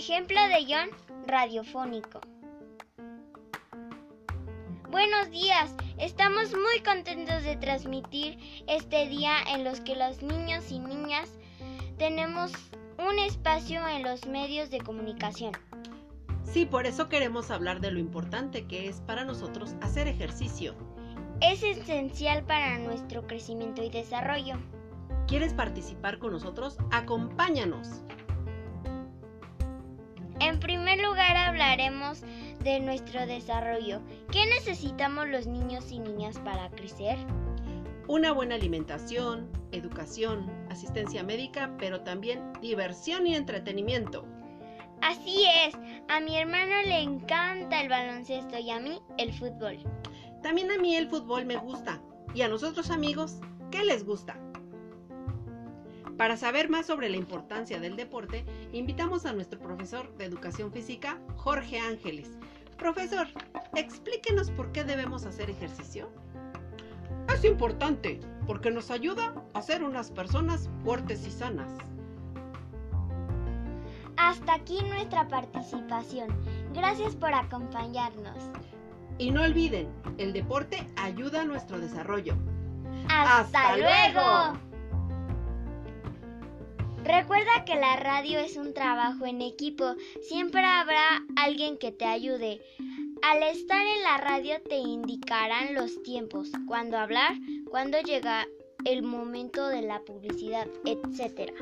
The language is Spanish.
ejemplo de guion radiofónico. Buenos días, estamos muy contentos de transmitir este día en los que los niños y niñas tenemos un espacio en los medios de comunicación. Sí, por eso queremos hablar de lo importante que es para nosotros hacer ejercicio. Es esencial para nuestro crecimiento y desarrollo. ¿Quieres participar con nosotros? Acompáñanos. En primer lugar hablaremos de nuestro desarrollo. ¿Qué necesitamos los niños y niñas para crecer? Una buena alimentación, educación, asistencia médica, pero también diversión y entretenimiento. Así es, a mi hermano le encanta el baloncesto y a mí el fútbol. También a mí el fútbol me gusta. ¿Y a nosotros amigos, qué les gusta? Para saber más sobre la importancia del deporte, invitamos a nuestro profesor de educación física, Jorge Ángeles. Profesor, explíquenos por qué debemos hacer ejercicio. Es importante, porque nos ayuda a ser unas personas fuertes y sanas. Hasta aquí nuestra participación. Gracias por acompañarnos. Y no olviden, el deporte ayuda a nuestro desarrollo. ¡Hasta, luego! Recuerda que la radio es un trabajo en equipo. Siempre habrá alguien que te ayude. Al estar en la radio te indicarán los tiempos, cuándo hablar, cuándo llega el momento de la publicidad, etc.